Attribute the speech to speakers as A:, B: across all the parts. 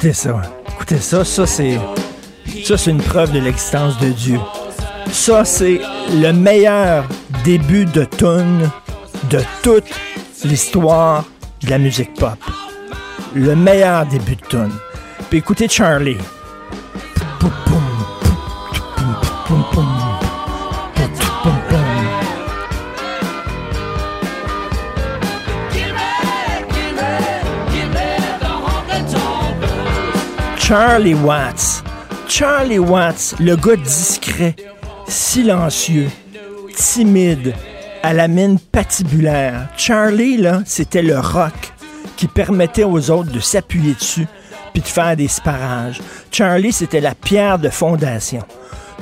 A: Écoutez ça. Écoutez ça. Ça, c'est. Une preuve de l'existence de Dieu. Ça, c'est le meilleur début de tune de toute l'histoire de la musique pop. Le meilleur début de tune. Puis écoutez Charlie. Charlie Watts. Charlie Watts, le gars discret, silencieux, timide, à la mine patibulaire. Charlie, là, c'était le rock qui permettait aux autres de s'appuyer dessus puis de faire des sparages. Charlie, c'était la pierre de fondation.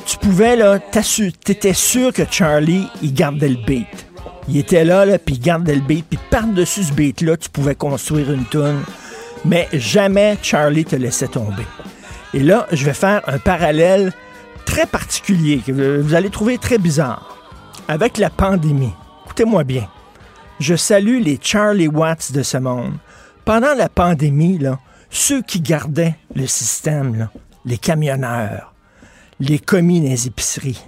A: Tu pouvais, là, t'étais sûr que Charlie, il gardait le beat. Il était là, là, puis il gardait le beat, puis par-dessus ce beat-là, tu pouvais construire une tune. Mais jamais Charlie te laissait tomber. Et là, je vais faire un parallèle très particulier que vous allez trouver très bizarre. Avec la pandémie, écoutez-moi bien, je salue les Charlie Watts de ce monde. Pendant la pandémie, ceux qui gardaient le système, les camionneurs, les commis les épiceries,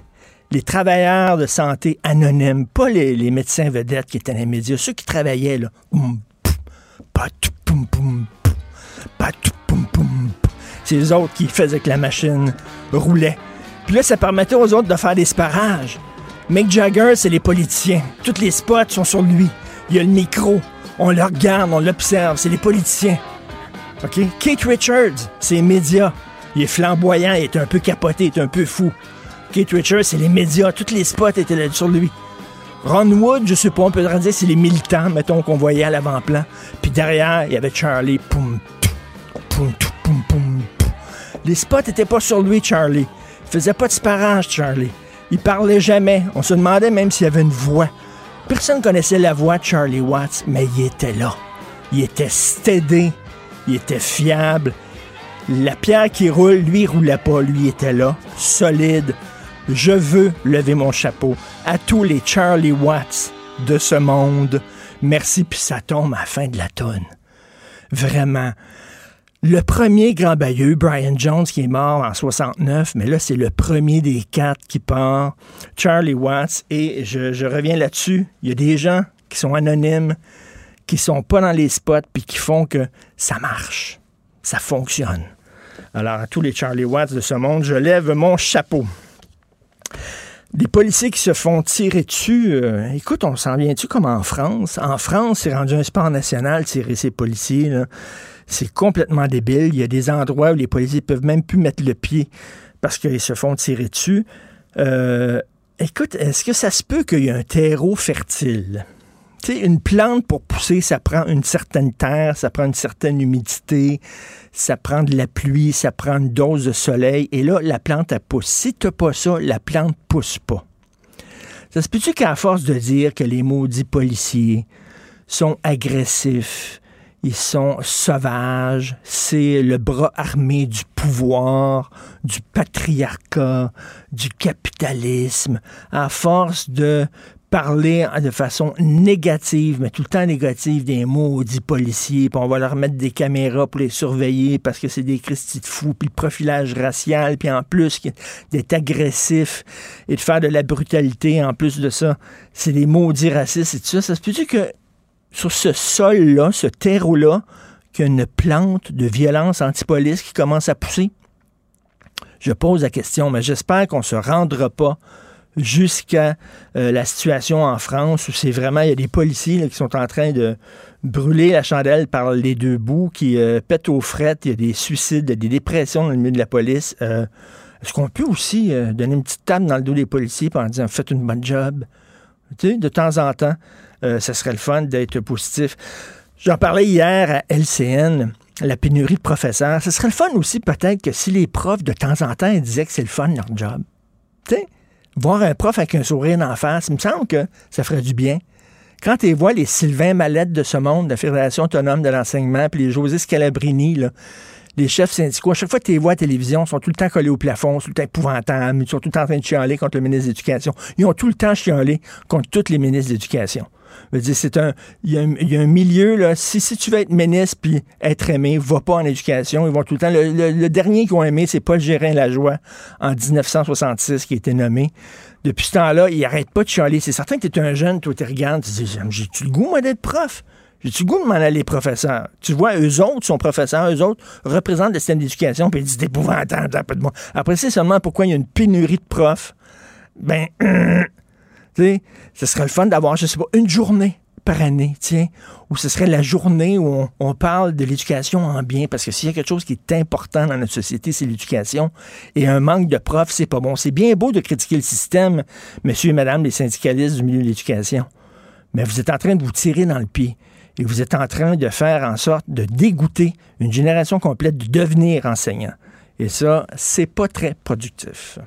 A: les travailleurs de santé anonymes, pas les, les médecins vedettes qui étaient dans les médias, ceux qui travaillaient, là, c'est les autres qui faisaient que la machine roulait. Puis là, ça permettait aux autres de faire des sparages. Mick Jagger, c'est les politiciens. Tous les spots sont sur lui. Il y a le micro. On le regarde, on l'observe. C'est les politiciens. OK? Kate Richards, c'est les médias. Il est flamboyant, il est un peu capoté, il est un peu fou. Kate Richards, c'est les médias. Tous les spots étaient sur lui. Ron Wood, je sais pas, on peut dire c'est les militants, mettons, qu'on voyait à l'avant-plan. Puis derrière, il y avait Charlie. Poum, tou, Les spots étaient pas sur lui, Charlie. Il faisait pas de sparage, Charlie. Il parlait jamais. On se demandait même s'il avait une voix. Personne connaissait la voix de Charlie Watts, mais il était là. Il était stédé. Il était fiable. La pierre qui roule, lui, roulait pas. Lui, était là, solide. Je veux lever mon chapeau à tous les Charlie Watts de ce monde. Merci, puis ça tombe à la fin de la tonne. Vraiment. Le premier grand bailleux, Brian Jones, qui est mort en 69, mais là, c'est le premier des quatre qui part, Charlie Watts, et je, reviens là-dessus. Il y a des gens qui sont anonymes, qui sont pas dans les spots, puis qui font que ça marche, ça fonctionne. Alors, à tous les Charlie Watts de ce monde, je lève mon chapeau. Les policiers qui se font tirer dessus, euh, écoute, on s'en vient-tu comme en France? En France, c'est rendu un sport national, tirer ces policiers. C'est complètement débile. Il y a des endroits où les policiers peuvent même plus mettre le pied parce qu'ils se font tirer dessus. Euh, écoute, est-ce que ça se peut qu'il y ait un terreau fertile? Tu sais, une plante pour pousser, ça prend une certaine terre, ça prend une certaine humidité, ça prend de la pluie, ça prend une dose de soleil. Et là, la plante, elle pousse. Si tu pas ça, la plante pousse pas. Ça se peut-tu qu'à force de dire que les maudits policiers sont agressifs, ils sont sauvages, c'est le bras armé du pouvoir, du patriarcat, du capitalisme, à force de parler de façon négative, mais tout le temps négative des maudits policiers, puis on va leur mettre des caméras pour les surveiller parce que c'est des Christy de fous, puis le profilage racial, puis en plus d'être agressif et de faire de la brutalité, en plus de ça, c'est des maudits racistes et tout ça. Ça se peut-tu que sur ce sol-là, ce terreau-là, qu'il y a une plante de violence antipolice qui commence à pousser? Je pose la question, mais j'espère qu'on ne se rendra pas jusqu'à euh, la situation en France où c'est vraiment, il y a des policiers qui sont en train de brûler la chandelle par les deux bouts, qui euh, pètent aux frettes, il y a des suicides, des dépressions dans le milieu de la police. Euh, Est-ce qu'on peut aussi donner une petite table dans le dos des policiers en disant faites une bonne job? De temps en temps, euh, ça serait le fun d'être positif. J'en parlais hier à LCN, la pénurie de professeurs. Ce serait le fun aussi peut-être que si les profs de temps en temps disaient que c'est le fun leur job. Voir un prof avec un sourire en face, il me semble que ça ferait du bien. Quand tu vois les Sylvain Mallette de ce monde, de la Fédération autonome de l'enseignement, puis les José Scalabrini, là, les chefs syndicaux, à chaque fois que tu les vois à la télévision, sont tout le temps collés au plafond, sont tout le temps épouvantables, ils sont tout le temps en train de chialer contre le ministre de l'Éducation. Ils ont tout le temps chialé contre tous les ministres de l'Éducation. C'est un, il y, a un, milieu, là, si, si tu veux être ministre puis être aimé, va pas en éducation. Ils vont tout le temps. Le, dernier qu'ils ont aimé, c'est Paul Gérin Lajoie en 1966 qui a été nommé. Depuis ce temps-là, il arrête pas de chialer. C'est certain que tu es un jeune, toi, tu regardes, tu dis, j'ai-tu le goût, moi, d'être prof? J'ai-tu le goût de m'en aller professeur? Tu vois, eux autres sont professeurs, eux autres représentent le système d'éducation, puis ils disent, épouvantable, pas de bon. Après, c'est seulement pourquoi il y a une pénurie de profs. Ben, tu sais, ce serait le fun d'avoir, je sais pas, une journée par année, tiens, où ce serait la journée où on, on parle de l'éducation en bien, parce que s'il y a quelque chose qui est important dans notre société, c'est l'éducation. Et un manque de profs, c'est pas bon. C'est bien beau de critiquer le système, monsieur et madame les syndicalistes du milieu de l'éducation, mais vous êtes en train de vous tirer dans le pied. Et vous êtes en train de faire en sorte de dégoûter une génération complète de devenir enseignant. Et ça, c'est pas très productif.